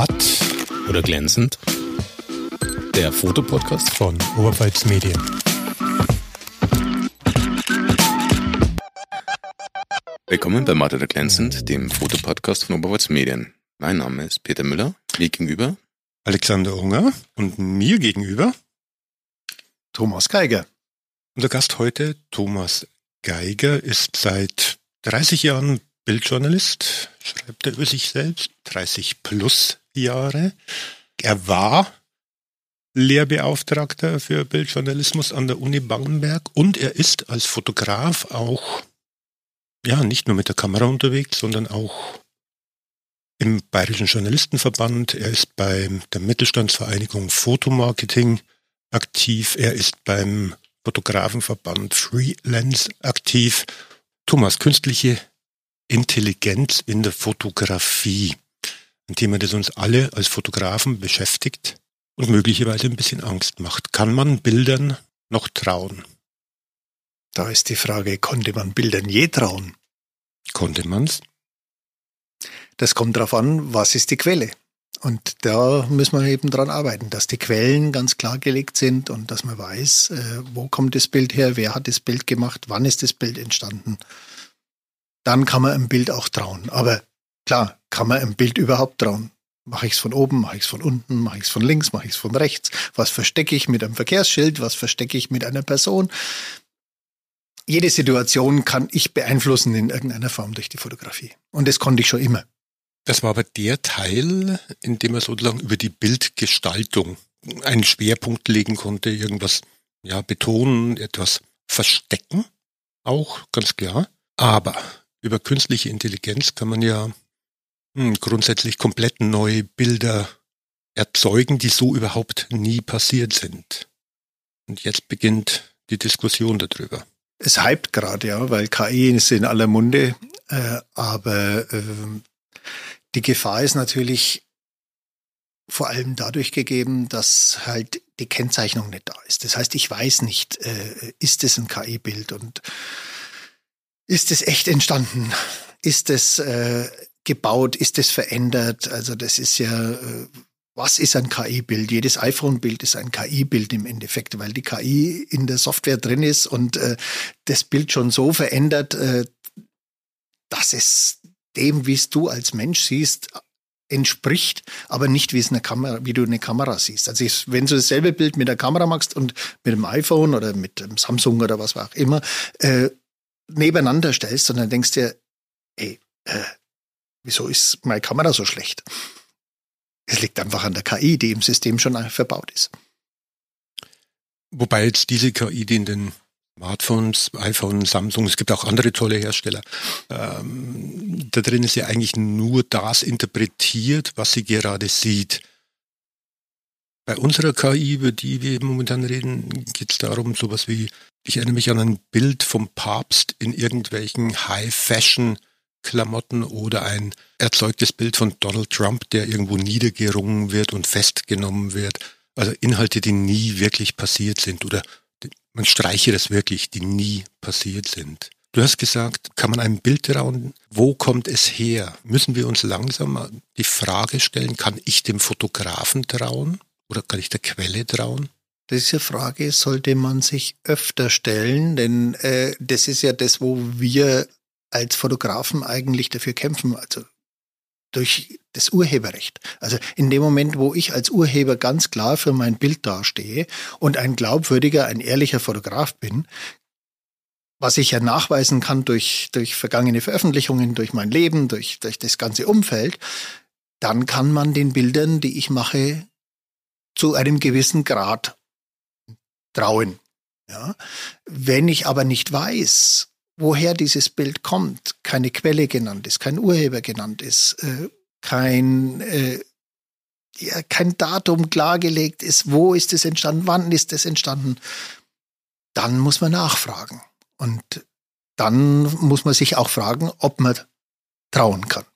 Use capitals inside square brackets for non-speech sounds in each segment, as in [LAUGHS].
Matt oder glänzend? Der Fotopodcast von Oberpfalz Medien. Willkommen bei Matt oder glänzend, dem Fotopodcast von Oberpfalz Medien. Mein Name ist Peter Müller, mir gegenüber Alexander Unger und mir gegenüber Thomas Geiger. Unser Gast heute, Thomas Geiger, ist seit 30 Jahren Bildjournalist, schreibt er über sich selbst, 30 plus Jahre. Er war Lehrbeauftragter für Bildjournalismus an der Uni Bamberg und er ist als Fotograf auch, ja, nicht nur mit der Kamera unterwegs, sondern auch im Bayerischen Journalistenverband. Er ist bei der Mittelstandsvereinigung Fotomarketing aktiv. Er ist beim Fotografenverband Freelance aktiv. Thomas, künstliche Intelligenz in der Fotografie. Ein Thema, das uns alle als Fotografen beschäftigt und möglicherweise ein bisschen Angst macht. Kann man Bildern noch trauen? Da ist die Frage, konnte man Bildern je trauen? Konnte man's? Das kommt darauf an, was ist die Quelle. Und da müssen wir eben dran arbeiten, dass die Quellen ganz klar gelegt sind und dass man weiß, äh, wo kommt das Bild her, wer hat das Bild gemacht, wann ist das Bild entstanden dann kann man einem Bild auch trauen. Aber klar, kann man einem Bild überhaupt trauen? Mache ich es von oben, mache ich es von unten, mache ich es von links, mache ich es von rechts? Was verstecke ich mit einem Verkehrsschild? Was verstecke ich mit einer Person? Jede Situation kann ich beeinflussen in irgendeiner Form durch die Fotografie. Und das konnte ich schon immer. Das war aber der Teil, in dem er sozusagen über die Bildgestaltung einen Schwerpunkt legen konnte, irgendwas ja, betonen, etwas verstecken, auch ganz klar. Aber über künstliche Intelligenz kann man ja hm, grundsätzlich komplett neue Bilder erzeugen, die so überhaupt nie passiert sind. Und jetzt beginnt die Diskussion darüber. Es hypt gerade, ja, weil KI ist in aller Munde, äh, aber äh, die Gefahr ist natürlich vor allem dadurch gegeben, dass halt die Kennzeichnung nicht da ist. Das heißt, ich weiß nicht, äh, ist es ein KI-Bild und ist es echt entstanden? Ist es äh, gebaut? Ist es verändert? Also das ist ja, äh, was ist ein KI-Bild? Jedes iPhone-Bild ist ein KI-Bild im Endeffekt, weil die KI in der Software drin ist und äh, das Bild schon so verändert, äh, dass es dem, wie es du als Mensch siehst, entspricht, aber nicht wie es eine Kamera, wie du eine Kamera siehst. Also ich, wenn du dasselbe Bild mit der Kamera machst und mit dem iPhone oder mit dem Samsung oder was auch immer, äh, nebeneinander stellst und dann denkst dir, ey, äh, wieso ist meine Kamera so schlecht? Es liegt einfach an der KI, die im System schon verbaut ist. Wobei jetzt diese KI, die in den Smartphones, iPhone, Samsung, es gibt auch andere tolle Hersteller, ähm, da drin ist ja eigentlich nur das interpretiert, was sie gerade sieht. Bei unserer KI, über die wir momentan reden, geht es darum, sowas wie ich erinnere mich an ein Bild vom Papst in irgendwelchen High-Fashion-Klamotten oder ein erzeugtes Bild von Donald Trump, der irgendwo niedergerungen wird und festgenommen wird. Also Inhalte, die nie wirklich passiert sind oder man streiche das wirklich, die nie passiert sind. Du hast gesagt, kann man ein Bild trauen? Wo kommt es her? Müssen wir uns langsam die Frage stellen, kann ich dem Fotografen trauen oder kann ich der Quelle trauen? Diese Frage sollte man sich öfter stellen, denn äh, das ist ja das, wo wir als Fotografen eigentlich dafür kämpfen, also durch das Urheberrecht. Also in dem Moment, wo ich als Urheber ganz klar für mein Bild dastehe und ein glaubwürdiger, ein ehrlicher Fotograf bin, was ich ja nachweisen kann durch, durch vergangene Veröffentlichungen, durch mein Leben, durch, durch das ganze Umfeld, dann kann man den Bildern, die ich mache, zu einem gewissen Grad trauen. Ja? Wenn ich aber nicht weiß, woher dieses Bild kommt, keine Quelle genannt ist, kein Urheber genannt ist, äh, kein, äh, ja, kein Datum klargelegt ist, wo ist es entstanden, wann ist es entstanden, dann muss man nachfragen. Und dann muss man sich auch fragen, ob man trauen kann.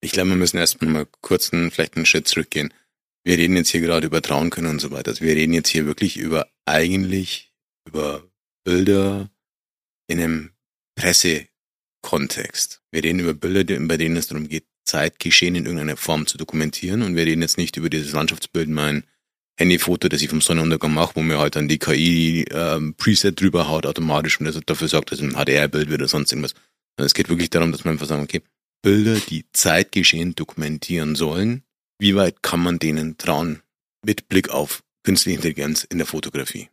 Ich glaube, wir müssen erstmal mal kurz einen, vielleicht einen Schritt zurückgehen wir reden jetzt hier gerade über trauen können und so weiter. Also wir reden jetzt hier wirklich über eigentlich über Bilder in einem Pressekontext. Wir reden über Bilder, bei denen es darum geht, Zeitgeschehen in irgendeiner Form zu dokumentieren. Und wir reden jetzt nicht über dieses Landschaftsbild, mein Handyfoto, das ich vom Sonnenuntergang mache, wo mir halt dann die KI ähm, Preset drüber haut automatisch und das dafür sorgt, dass ein HDR-Bild wird oder sonst irgendwas. Es geht wirklich darum, dass man einfach sagen, okay, Bilder, die Zeitgeschehen dokumentieren sollen, wie weit kann man denen trauen mit Blick auf künstliche Intelligenz in der Fotografie?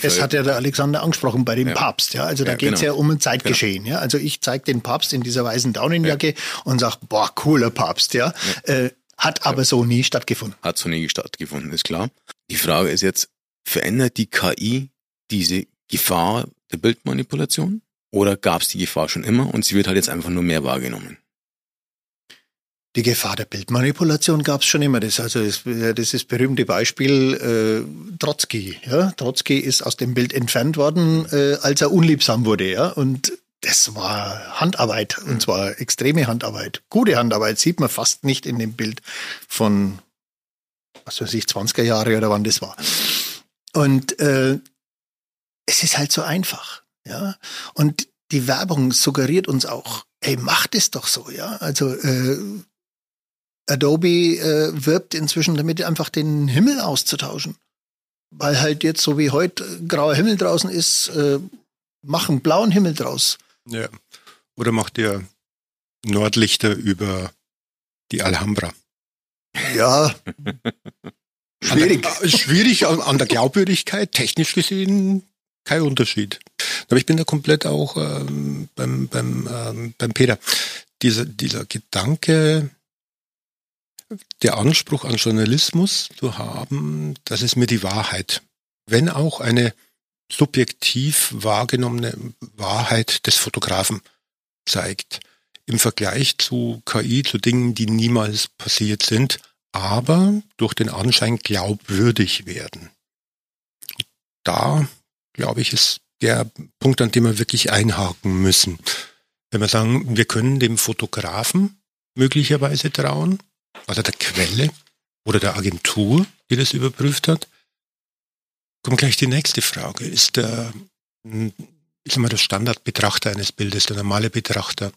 das hat ja der Alexander angesprochen bei dem ja. Papst. Ja, also da ja, geht es genau. ja um ein Zeitgeschehen. Genau. Ja, also ich zeige den Papst in dieser weißen Daunenjacke ja. und sage, boah, cooler Papst. Ja, äh, hat aber so nie stattgefunden. Hat so nie stattgefunden, ist klar. Die Frage ist jetzt, verändert die KI diese Gefahr der Bildmanipulation? Oder gab es die Gefahr schon immer und sie wird halt jetzt einfach nur mehr wahrgenommen? Die Gefahr der Bildmanipulation gab es schon immer. Das, also das, das ist berühmte Beispiel äh, Trotzki. Ja? Trotzki ist aus dem Bild entfernt worden, äh, als er unliebsam wurde. Ja? Und das war Handarbeit, und zwar extreme Handarbeit. Gute Handarbeit sieht man fast nicht in dem Bild von, was weiß ich, 20er Jahre oder wann das war. Und äh, es ist halt so einfach. Ja? Und die Werbung suggeriert uns auch, ey, macht es doch so, ja. Also äh, Adobe äh, wirbt inzwischen damit, einfach den Himmel auszutauschen. Weil halt jetzt, so wie heute äh, grauer Himmel draußen ist, äh, machen blauen Himmel draus. Ja. Oder macht ihr Nordlichter über die Alhambra? Ja. [LAUGHS] schwierig. An der, schwierig an der Glaubwürdigkeit, technisch gesehen kein Unterschied. Aber ich bin da komplett auch ähm, beim, beim, ähm, beim Peter. Dieser, dieser Gedanke, der Anspruch an Journalismus zu haben, das ist mir die Wahrheit. Wenn auch eine subjektiv wahrgenommene Wahrheit des Fotografen zeigt. Im Vergleich zu KI, zu Dingen, die niemals passiert sind, aber durch den Anschein glaubwürdig werden. Da, glaube ich, ist der Punkt, an dem wir wirklich einhaken müssen. Wenn wir sagen, wir können dem Fotografen möglicherweise trauen, also der Quelle oder der Agentur, die das überprüft hat, kommt gleich die nächste Frage. Ist der, hm, ich sag mal, der Standardbetrachter eines Bildes, der normale Betrachter,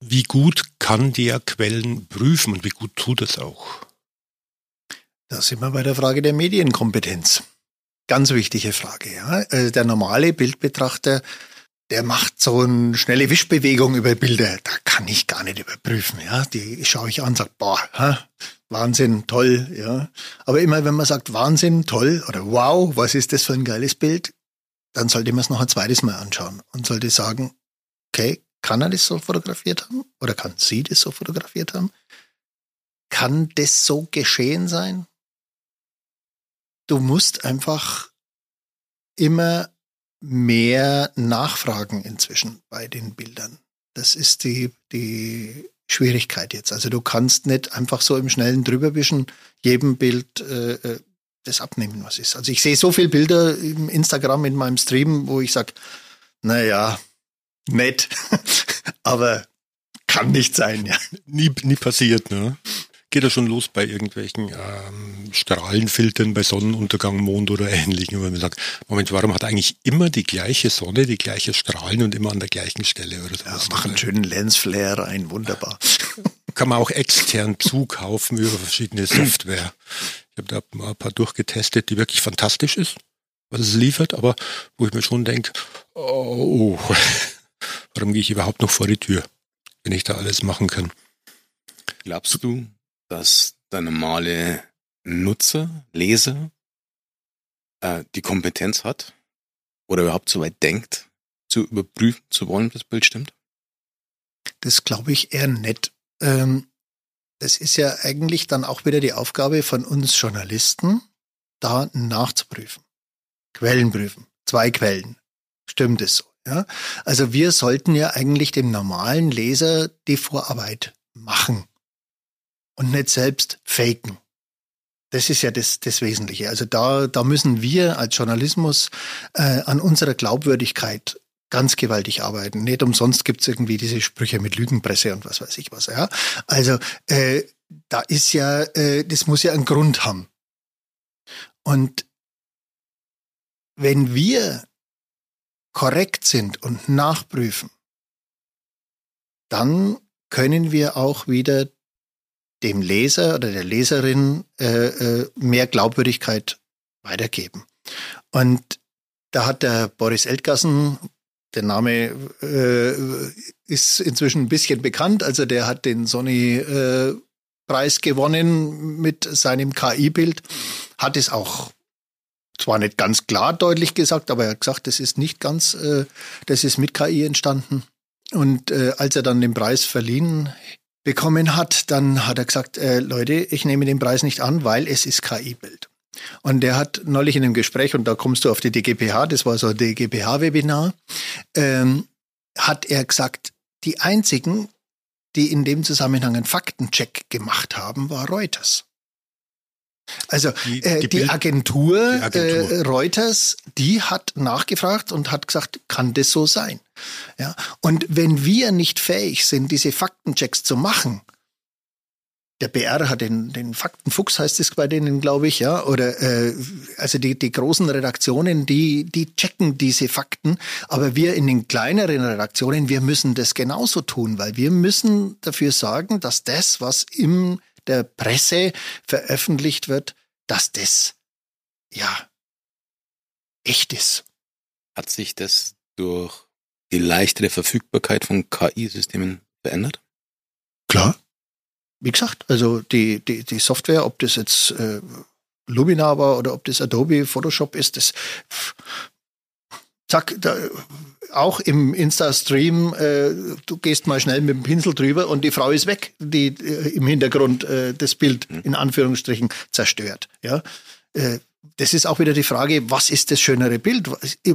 wie gut kann der Quellen prüfen und wie gut tut es auch? Da sind wir bei der Frage der Medienkompetenz. Ganz wichtige Frage. Ja. Äh, der normale Bildbetrachter der macht so eine schnelle Wischbewegung über Bilder. Da kann ich gar nicht überprüfen. Ja, die schaue ich an, sage, boah, ha, Wahnsinn, toll. Ja, aber immer wenn man sagt Wahnsinn, toll oder Wow, was ist das für ein geiles Bild, dann sollte man es noch ein zweites Mal anschauen und sollte sagen, okay, kann er das so fotografiert haben oder kann sie das so fotografiert haben? Kann das so geschehen sein? Du musst einfach immer mehr nachfragen inzwischen bei den Bildern. Das ist die, die Schwierigkeit jetzt. Also du kannst nicht einfach so im schnellen Drüberwischen jedem Bild äh, äh das abnehmen, was ist. Also ich sehe so viele Bilder im Instagram in meinem Stream, wo ich sage, naja, nett, [LAUGHS] aber kann nicht sein, ja. Nie, nie passiert, ne? Geht er schon los bei irgendwelchen ähm, Strahlenfiltern bei Sonnenuntergang, Mond oder ähnlichem, wo man sagt, Moment, warum hat eigentlich immer die gleiche Sonne, die gleiche Strahlen und immer an der gleichen Stelle oder so? Ja, mach einen schönen Lensflare rein, wunderbar. [LAUGHS] Kann man auch extern zukaufen über verschiedene Software. Ich habe da mal ein paar durchgetestet, die wirklich fantastisch ist, was es liefert, aber wo ich mir schon denke, oh, [LAUGHS] warum gehe ich überhaupt noch vor die Tür, wenn ich da alles machen kann? Glaubst du, dass der normale Nutzer, Leser äh, die Kompetenz hat oder überhaupt so weit denkt, zu überprüfen zu wollen, ob das Bild stimmt? Das glaube ich eher nicht. Ähm, das ist ja eigentlich dann auch wieder die Aufgabe von uns Journalisten, da nachzuprüfen. Quellen prüfen. Zwei Quellen. Stimmt es so? Ja? Also wir sollten ja eigentlich dem normalen Leser die Vorarbeit machen und nicht selbst faken. Das ist ja das, das Wesentliche. Also da, da müssen wir als Journalismus äh, an unserer Glaubwürdigkeit ganz gewaltig arbeiten. Nicht umsonst gibt's irgendwie diese Sprüche mit Lügenpresse und was weiß ich was. Ja? Also äh, da ist ja, äh, das muss ja einen Grund haben. Und wenn wir korrekt sind und nachprüfen, dann können wir auch wieder dem Leser oder der Leserin äh, äh, mehr Glaubwürdigkeit weitergeben. Und da hat der Boris Eltgassen, der Name äh, ist inzwischen ein bisschen bekannt, also der hat den Sony äh, Preis gewonnen mit seinem KI-Bild, hat es auch zwar nicht ganz klar deutlich gesagt, aber er hat gesagt, das ist nicht ganz, äh, das ist mit KI entstanden. Und äh, als er dann den Preis verliehen bekommen hat, dann hat er gesagt, äh, Leute, ich nehme den Preis nicht an, weil es ist KI-Bild. Und er hat neulich in einem Gespräch, und da kommst du auf die DGPH, das war so ein DGPH-Webinar, ähm, hat er gesagt, die einzigen, die in dem Zusammenhang einen Faktencheck gemacht haben, war Reuters. Also die, äh, die, die, Agentur, die Agentur. Äh, Reuters, die hat nachgefragt und hat gesagt, kann das so sein? Ja. Und wenn wir nicht fähig sind, diese Faktenchecks zu machen, der BR hat den, den Faktenfuchs, heißt es bei denen, glaube ich, ja, oder äh, also die, die großen Redaktionen, die, die checken diese Fakten, aber wir in den kleineren Redaktionen, wir müssen das genauso tun, weil wir müssen dafür sorgen, dass das, was im der Presse veröffentlicht wird, dass das ja echt ist. Hat sich das durch die leichtere Verfügbarkeit von KI-Systemen verändert? Klar. Wie gesagt, also die, die, die Software, ob das jetzt äh, Luminar war oder ob das Adobe Photoshop ist, das zack, da, auch im Insta-Stream, äh, du gehst mal schnell mit dem Pinsel drüber und die Frau ist weg, die äh, im Hintergrund äh, das Bild mhm. in Anführungsstrichen zerstört. Ja, äh, das ist auch wieder die Frage, was ist das schönere Bild?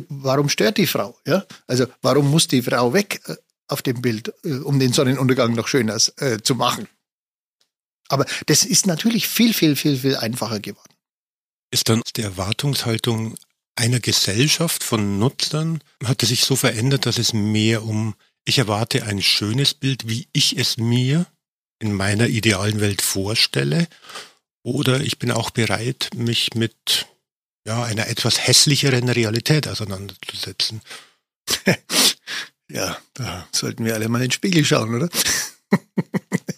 Warum stört die Frau? Ja, also warum muss die Frau weg äh, auf dem Bild, äh, um den Sonnenuntergang noch schöner äh, zu machen? Aber das ist natürlich viel, viel, viel, viel einfacher geworden. Ist dann die Erwartungshaltung einer Gesellschaft von Nutzern hat es sich so verändert, dass es mehr um, ich erwarte ein schönes Bild, wie ich es mir in meiner idealen Welt vorstelle, oder ich bin auch bereit, mich mit ja, einer etwas hässlicheren Realität auseinanderzusetzen. [LAUGHS] ja, da sollten wir alle mal in den Spiegel schauen, oder?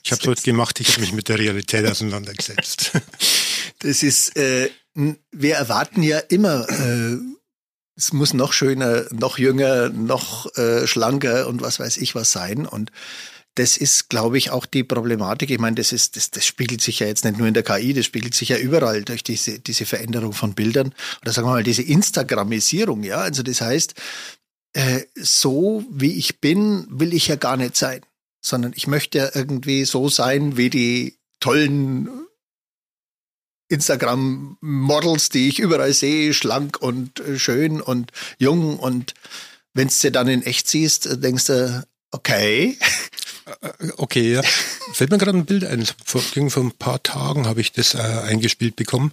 ich habe es heute gemacht, ich habe mich mit der Realität auseinandergesetzt. [LAUGHS] Das ist äh, wir erwarten ja immer, äh, es muss noch schöner, noch jünger, noch äh, schlanker und was weiß ich was sein. Und das ist, glaube ich, auch die Problematik. Ich meine, das ist, das, das spiegelt sich ja jetzt nicht nur in der KI, das spiegelt sich ja überall durch diese, diese Veränderung von Bildern oder sagen wir mal diese Instagramisierung, ja. Also das heißt, äh, so wie ich bin, will ich ja gar nicht sein, sondern ich möchte ja irgendwie so sein wie die tollen Instagram-Models, die ich überall sehe, schlank und äh, schön und jung. Und wenn du sie dann in echt siehst, äh, denkst du, okay. Äh, okay, ja. Fällt mir gerade ein Bild ein. Vor, vor ein paar Tagen habe ich das äh, eingespielt bekommen.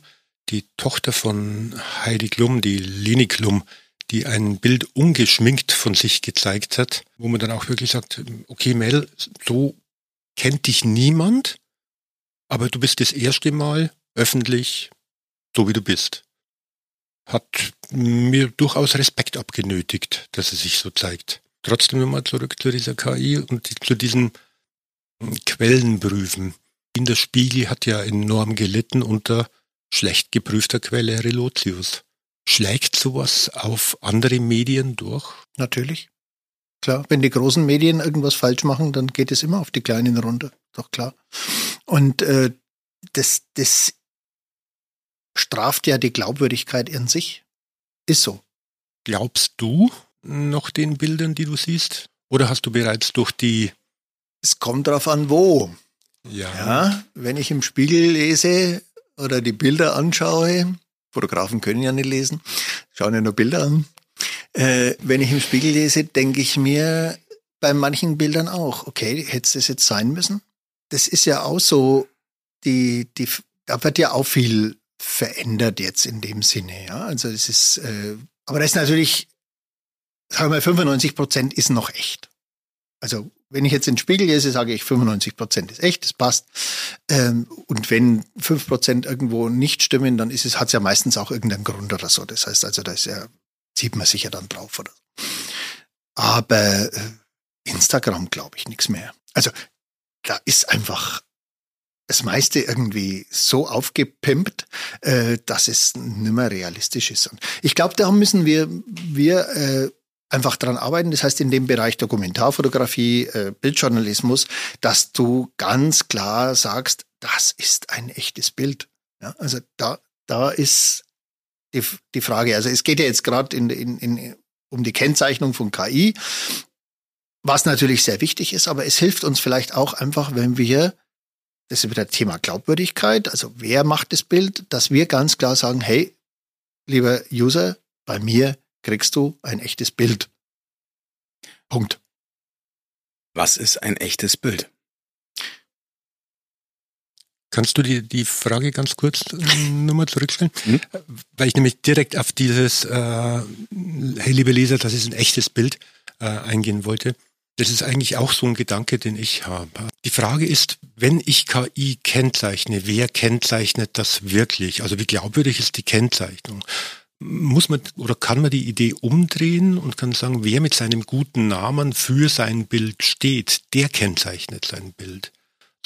Die Tochter von Heidi Klum, die Leni Klum, die ein Bild ungeschminkt von sich gezeigt hat, wo man dann auch wirklich sagt, okay Mel, so kennt dich niemand, aber du bist das erste Mal öffentlich, so wie du bist. Hat mir durchaus Respekt abgenötigt, dass es sich so zeigt. Trotzdem nochmal zurück zu dieser KI und zu diesen Quellenprüfen. In der Spiegel hat ja enorm gelitten unter schlecht geprüfter Quelle Relotius. Schlägt sowas auf andere Medien durch? Natürlich. Klar, wenn die großen Medien irgendwas falsch machen, dann geht es immer auf die kleinen runter. Doch klar. Und äh, das, das straft ja die Glaubwürdigkeit in sich. Ist so. Glaubst du noch den Bildern, die du siehst? Oder hast du bereits durch die... Es kommt darauf an, wo. Ja. ja. Wenn ich im Spiegel lese oder die Bilder anschaue, Fotografen können ja nicht lesen, schauen ja nur Bilder an. Äh, wenn ich im Spiegel lese, denke ich mir bei manchen Bildern auch, okay, hätte es das jetzt sein müssen? Das ist ja auch so, die, die, da wird ja auch viel verändert jetzt in dem Sinne. Ja? Also es ist, äh, aber das ist natürlich, sagen wir mal, 95 Prozent ist noch echt. Also wenn ich jetzt in den Spiegel lese, sage ich 95 Prozent ist echt, das passt. Ähm, und wenn 5 Prozent irgendwo nicht stimmen, dann ist es, hat es ja meistens auch irgendeinen Grund oder so. Das heißt also, da ist ja, sieht man sich ja dann drauf oder so. Aber äh, Instagram glaube ich nichts mehr. Also da ist einfach das meiste irgendwie so aufgepimpt, äh, dass es nicht mehr realistisch ist. Und ich glaube, da müssen wir, wir äh, einfach dran arbeiten. Das heißt, in dem Bereich Dokumentarfotografie, äh, Bildjournalismus, dass du ganz klar sagst, das ist ein echtes Bild. Ja, also da, da ist die, die Frage. Also es geht ja jetzt gerade in, in, in, um die Kennzeichnung von KI, was natürlich sehr wichtig ist, aber es hilft uns vielleicht auch einfach, wenn wir das ist wieder Thema Glaubwürdigkeit, also wer macht das Bild, dass wir ganz klar sagen, hey, lieber User, bei mir kriegst du ein echtes Bild. Punkt. Was ist ein echtes Bild? Kannst du die, die Frage ganz kurz äh, nochmal zurückstellen? Mhm. Weil ich nämlich direkt auf dieses, äh, hey liebe Leser, das ist ein echtes Bild, äh, eingehen wollte. Das ist eigentlich auch so ein Gedanke, den ich habe. Die Frage ist, wenn ich KI kennzeichne, wer kennzeichnet das wirklich? Also wie glaubwürdig ist die Kennzeichnung? Muss man oder kann man die Idee umdrehen und kann sagen, wer mit seinem guten Namen für sein Bild steht, der kennzeichnet sein Bild.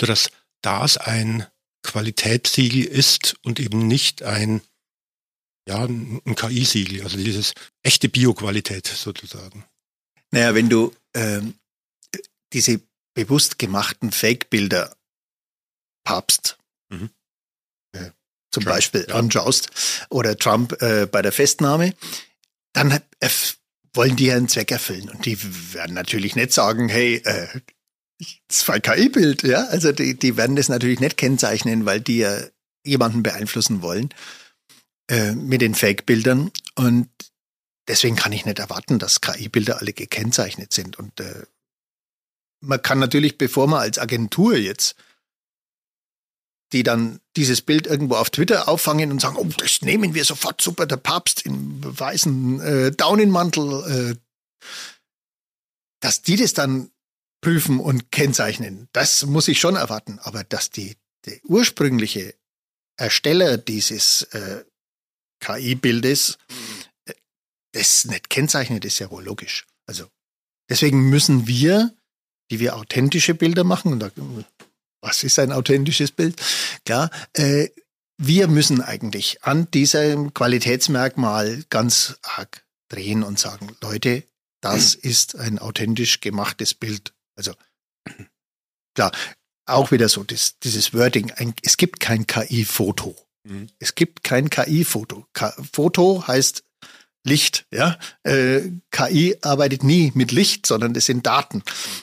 Sodass das ein Qualitätssiegel ist und eben nicht ein, ja, ein KI-Siegel, also dieses echte Bioqualität sozusagen. Naja, wenn du ähm, diese bewusst gemachten Fake-Bilder Papst mhm. äh, zum Trump, Beispiel ja. anschaust oder Trump äh, bei der Festnahme, dann äh, wollen die einen Zweck erfüllen. Und die werden natürlich nicht sagen, hey, äh, das ein KI-Bild, ja. Also die, die werden das natürlich nicht kennzeichnen, weil die ja jemanden beeinflussen wollen äh, mit den Fake-Bildern. Und deswegen kann ich nicht erwarten, dass KI-Bilder alle gekennzeichnet sind. Und äh, man kann natürlich, bevor man als Agentur jetzt die dann dieses Bild irgendwo auf Twitter auffangen und sagen, oh, das nehmen wir sofort, super, der Papst im weißen äh, Daunenmantel, äh, dass die das dann prüfen und kennzeichnen, das muss ich schon erwarten. Aber dass die, der ursprüngliche Ersteller dieses äh, KI-Bildes das nicht kennzeichnet, ist ja wohl logisch. Also deswegen müssen wir, die wir authentische Bilder machen, und da, was ist ein authentisches Bild? Klar, äh, wir müssen eigentlich an diesem Qualitätsmerkmal ganz arg drehen und sagen, Leute, das [CLEARS THROAT] ist ein authentisch gemachtes Bild. Also klar, auch wieder so das, dieses Wording, ein, es gibt kein KI-Foto. Mhm. Es gibt kein KI-Foto. Foto heißt Licht. Ja, äh, KI arbeitet nie mit Licht, sondern das sind Daten.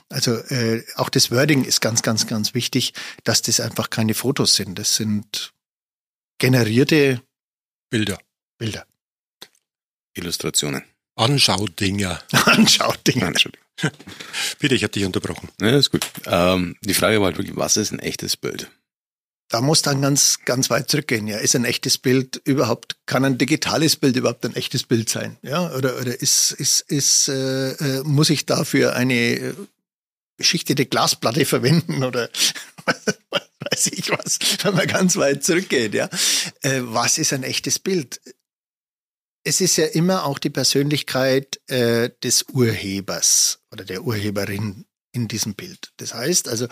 Also äh, auch das Wording ist ganz, ganz, ganz wichtig, dass das einfach keine Fotos sind. Das sind generierte Bilder. Bilder. Illustrationen. Anschaudinger. [LAUGHS] Anschaudinger. Anschaudinger. Bitte, ich habe dich unterbrochen. Ja, ist gut. Ähm, die Frage war halt wirklich, was ist ein echtes Bild? Da muss dann ganz, ganz weit zurückgehen. Ja, ist ein echtes Bild überhaupt, kann ein digitales Bild überhaupt ein echtes Bild sein? Ja, oder, oder ist, ist, ist, äh, äh muss ich dafür eine äh, beschichtete Glasplatte [LAUGHS] verwenden oder [LAUGHS] weiß ich was, wenn man ganz weit zurückgeht, ja. Äh, was ist ein echtes Bild? Es ist ja immer auch die Persönlichkeit äh, des Urhebers oder der Urheberin in diesem Bild. Das heißt also,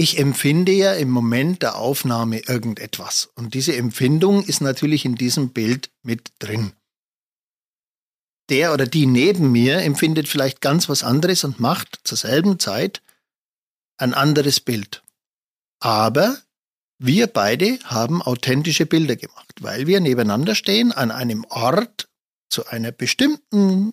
ich empfinde ja im Moment der Aufnahme irgendetwas. Und diese Empfindung ist natürlich in diesem Bild mit drin. Der oder die neben mir empfindet vielleicht ganz was anderes und macht zur selben Zeit ein anderes Bild. Aber wir beide haben authentische Bilder gemacht, weil wir nebeneinander stehen an einem Ort zu einer bestimmten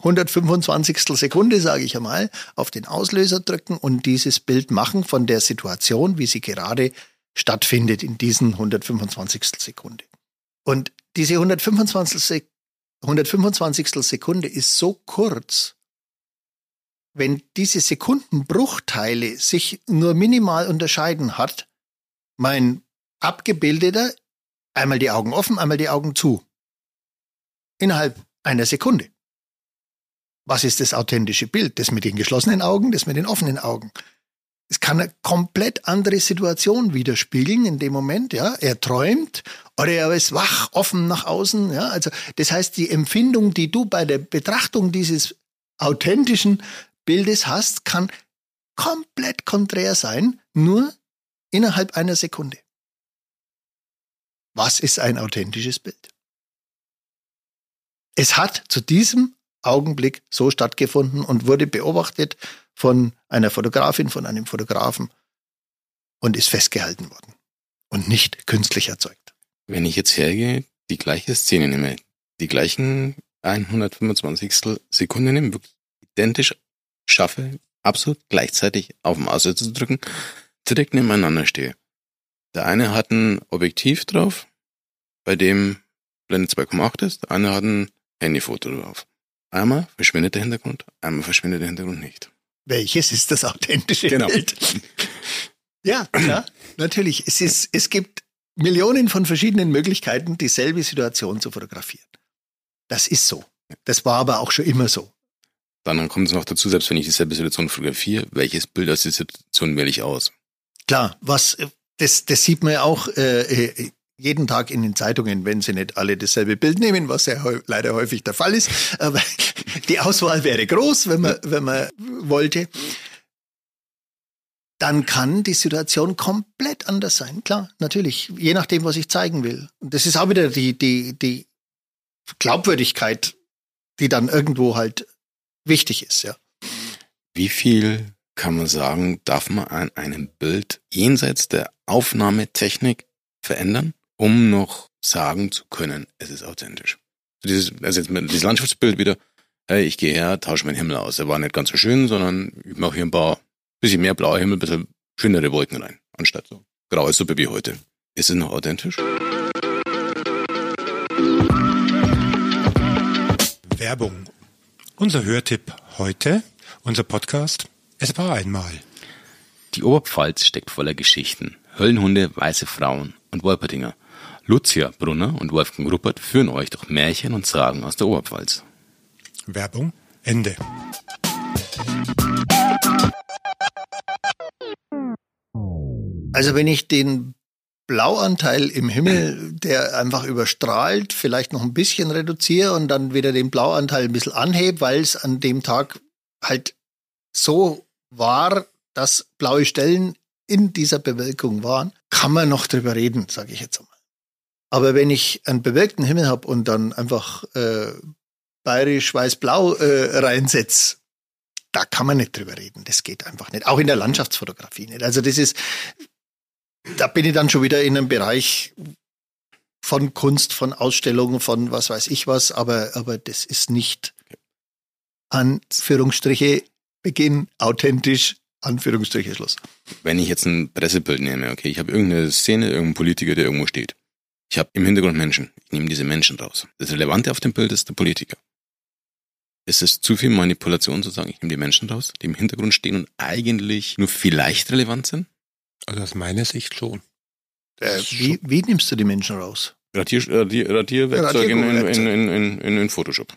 125. Sekunde, sage ich einmal, auf den Auslöser drücken und dieses Bild machen von der Situation, wie sie gerade stattfindet in diesen 125. Sekunde. Und diese 125. Sek 125. Sekunde ist so kurz, wenn diese Sekundenbruchteile sich nur minimal unterscheiden hat, mein Abgebildeter einmal die Augen offen, einmal die Augen zu. Innerhalb einer Sekunde. Was ist das authentische Bild? Das mit den geschlossenen Augen, das mit den offenen Augen. Es kann eine komplett andere Situation widerspiegeln in dem Moment, ja. Er träumt oder er ist wach, offen nach außen, ja. Also, das heißt, die Empfindung, die du bei der Betrachtung dieses authentischen Bildes hast, kann komplett konträr sein, nur innerhalb einer Sekunde. Was ist ein authentisches Bild? Es hat zu diesem Augenblick so stattgefunden und wurde beobachtet von einer Fotografin, von einem Fotografen und ist festgehalten worden und nicht künstlich erzeugt. Wenn ich jetzt hergehe, die gleiche Szene nehme, die gleichen 125 Sekunden nehme, wirklich identisch schaffe, absolut gleichzeitig auf dem Aussetzer zu drücken, direkt nebeneinander stehe. Der eine hat ein Objektiv drauf, bei dem Blende 2,8 ist, der andere hat ein Handyfoto drauf. Einmal verschwindet der Hintergrund, einmal verschwindet der Hintergrund nicht. Welches ist das authentische Genau. Bild? Ja, klar, natürlich. Es, ist, es gibt Millionen von verschiedenen Möglichkeiten, dieselbe Situation zu fotografieren. Das ist so. Das war aber auch schon immer so. Dann kommt es noch dazu, selbst wenn ich dieselbe Situation fotografiere, welches Bild aus der Situation wähle ich aus? Klar, was das, das sieht man ja auch äh, äh, jeden Tag in den Zeitungen, wenn sie nicht alle dasselbe Bild nehmen, was ja leider häufig der Fall ist. Aber [LAUGHS] die Auswahl wäre groß, wenn man, wenn man wollte. Dann kann die Situation komplett anders sein. Klar, natürlich. Je nachdem, was ich zeigen will. Und das ist auch wieder die, die, die Glaubwürdigkeit, die dann irgendwo halt wichtig ist, ja. Wie viel kann man sagen, darf man an einem Bild jenseits der Aufnahmetechnik verändern, um noch sagen zu können, es ist authentisch? So Dieses, also jetzt mit dieses Landschaftsbild wieder, hey, ich gehe her, tausche meinen Himmel aus. Er war nicht ganz so schön, sondern ich mache hier ein paar, bisschen mehr blauer Himmel, bisschen schönere Wolken rein, anstatt so graue Suppe wie heute. Ist es noch authentisch? Werbung. Unser Hörtipp heute, unser Podcast, es war einmal. Die Oberpfalz steckt voller Geschichten. Höllenhunde, weiße Frauen und Wolpertinger. Lucia Brunner und Wolfgang Ruppert führen euch durch Märchen und Sagen aus der Oberpfalz. Werbung, Ende. Also wenn ich den Blauanteil im Himmel, der einfach überstrahlt, vielleicht noch ein bisschen reduziere und dann wieder den Blauanteil ein bisschen anhebe, weil es an dem Tag halt so war, dass blaue Stellen in dieser Bewölkung waren, kann man noch drüber reden, sage ich jetzt einmal. Aber wenn ich einen bewölkten Himmel habe und dann einfach äh, bayerisch weiß-blau äh, reinsetze, da kann man nicht drüber reden. Das geht einfach nicht. Auch in der Landschaftsfotografie nicht. Also das ist, da bin ich dann schon wieder in einem Bereich von Kunst, von Ausstellungen, von was weiß ich was, aber, aber das ist nicht Anführungsstriche Beginn, authentisch, Anführungsstriche Schluss. Wenn ich jetzt ein Pressebild nehme, okay, ich habe irgendeine Szene, irgendeinen Politiker, der irgendwo steht. Ich habe im Hintergrund Menschen. Ich nehme diese Menschen raus. Das Relevante auf dem Bild ist der Politiker. Ist es zu viel Manipulation zu sagen, ich nehme die Menschen raus, die im Hintergrund stehen und eigentlich nur vielleicht relevant sind? Also aus meiner Sicht schon. Äh, wie, wie nimmst du die Menschen raus? Radier, Radier, Radierwerkzeug in, in, in, in, in Photoshop.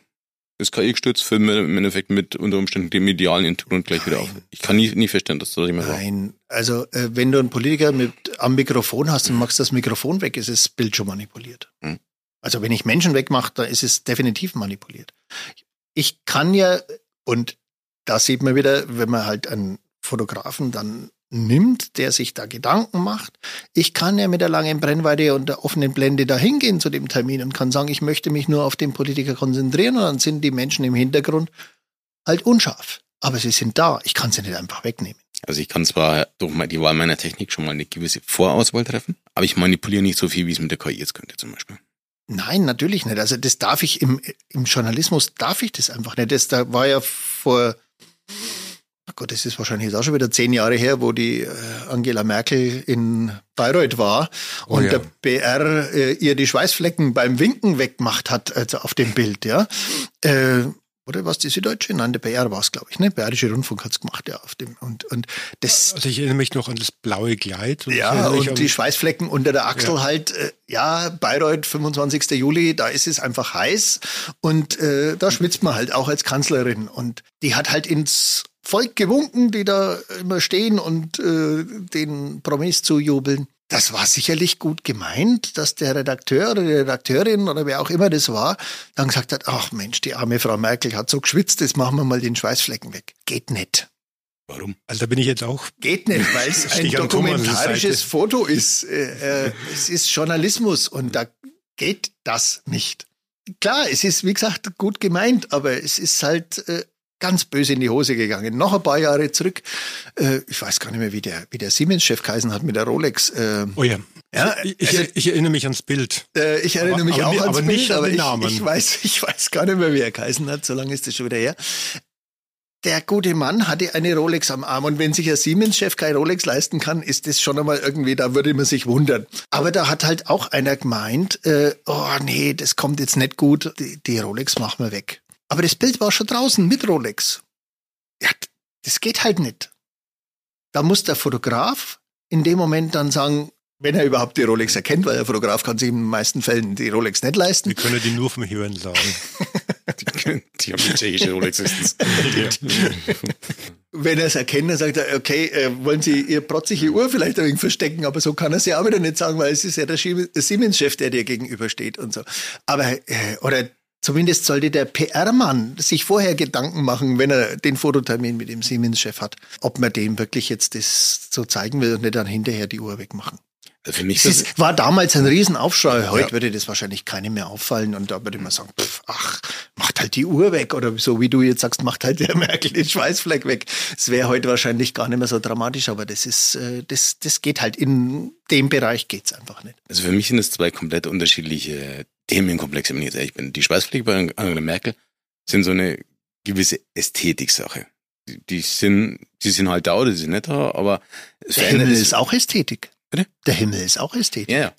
Das KI gestützt, filme im Endeffekt mit unter Umständen dem medialen Hintergrund gleich wieder auf. Nein. Ich kann nie, nie verstehen, dass das immer war. Nein, also äh, wenn du einen Politiker mit am Mikrofon hast und machst das Mikrofon weg, ist das Bild schon manipuliert. Hm. Also wenn ich Menschen wegmache, dann ist es definitiv manipuliert. Ich kann ja, und da sieht man wieder, wenn man halt einen Fotografen dann nimmt, der sich da Gedanken macht. Ich kann ja mit der langen Brennweite und der offenen Blende da hingehen zu dem Termin und kann sagen, ich möchte mich nur auf den Politiker konzentrieren und dann sind die Menschen im Hintergrund halt unscharf. Aber sie sind da. Ich kann sie nicht einfach wegnehmen. Also ich kann zwar durch die Wahl meiner Technik schon mal eine gewisse Vorauswahl treffen, aber ich manipuliere nicht so viel, wie es mit der KI jetzt könnte zum Beispiel. Nein, natürlich nicht. Also das darf ich im, im Journalismus darf ich das einfach nicht. Das da war ja vor, Gott, das ist wahrscheinlich jetzt auch schon wieder zehn Jahre her, wo die äh, Angela Merkel in Bayreuth war Oh und ja. der BR äh, ihr die Schweißflecken beim Winken weggemacht hat, also auf dem Bild, ja. Äh, oder was die Süddeutsche? Nein, der BR war es, glaube ich, ne? Bayerische Rundfunk hat's gemacht, ja, auf dem. Und, und das Also ich erinnere mich noch an das blaue Kleid. Und ja, und an- die Schweißflecken unter der Achsel Ja. halt, äh, ja, Bayreuth, 25. Juli, da ist es einfach heiß und äh, da schwitzt man halt auch als Kanzlerin. Und die hat halt ins Volk gewunken, die da immer stehen und äh, den Promis zujubeln. Das war sicherlich gut gemeint, dass der Redakteur oder die Redakteurin oder wer auch immer das war, dann gesagt hat, ach Mensch, die arme Frau Merkel hat so geschwitzt, jetzt machen wir mal den Schweißflecken weg. Geht nicht. Warum? Also da bin ich jetzt auch. Geht nicht, weil es [LAUGHS] ein dokumentarisches Foto ist. Äh, äh, es ist Journalismus und da geht das nicht. Klar, es ist, wie gesagt, gut gemeint, aber es ist halt äh, ganz böse in die Hose gegangen. Noch ein paar Jahre zurück, äh, ich weiß gar nicht mehr, wie der, wie der Siemens-Chef geheißen hat mit der Rolex. Äh, oh ja. Ja, ich, also, ich, erinnere mich ans Bild. Äh, ich erinnere aber, mich aber, auch ans aber Bild, aber ich, ich, weiß, [LAUGHS] ich weiß gar nicht mehr, wie er geheißen hat. So lange ist das schon wieder her der gute Mann hatte eine Rolex am Arm und wenn sich ein Siemens-Chef keine Rolex leisten kann, ist das schon einmal irgendwie, da würde man sich wundern. Aber da hat halt auch einer gemeint, äh, oh nee, das kommt jetzt nicht gut, die, die Rolex machen wir weg. Aber das Bild war schon draußen mit Rolex. Ja, das geht halt nicht. Da muss der Fotograf in dem Moment dann sagen, wenn er überhaupt die Rolex erkennt, weil der Fotograf kann sich in den meisten Fällen die Rolex nicht leisten. Wir können die nur vom Hören sagen. [LAUGHS] die, die haben die tschechische Rolex. wenn er es erkennt, dann sagt er, okay, äh, wollen Sie Ihre protzige Uhr vielleicht ein wenig verstecken, aber so kann er es ja auch wieder nicht sagen, weil es ist ja der Siemens-Chef, der dir gegenübersteht und so. Aber, äh, oder Zumindest sollte der PR-Mann sich vorher Gedanken machen, wenn er den Fototermin mit dem Siemens-Chef hat, ob man dem wirklich jetzt das so zeigen will und nicht dann hinterher die Uhr wegmachen. Für mich es ist, war damals ein Riesenaufschrei. Heute ja. würde das wahrscheinlich keinem mehr auffallen und da würde man sagen, pff, ach, macht halt die Uhr weg oder so wie du jetzt sagst, macht halt der [LAUGHS] Merkel den Schweißfleck weg. Es wäre heute wahrscheinlich gar nicht mehr so dramatisch, aber das ist, äh, das, das geht halt in dem Bereich geht's einfach nicht. Also für mich sind es zwei komplett unterschiedliche Themenkomplexe, wenn ich jetzt ehrlich bin. Die Schweißflecke bei Angela Merkel sind so eine gewisse Ästhetik-Sache. Die, sind, die sind halt da oder die sind nicht da, aber es der Himmel ist auch Ästhetik. Bitte? Der Himmel ist auch Ästhetik. Ja, ja.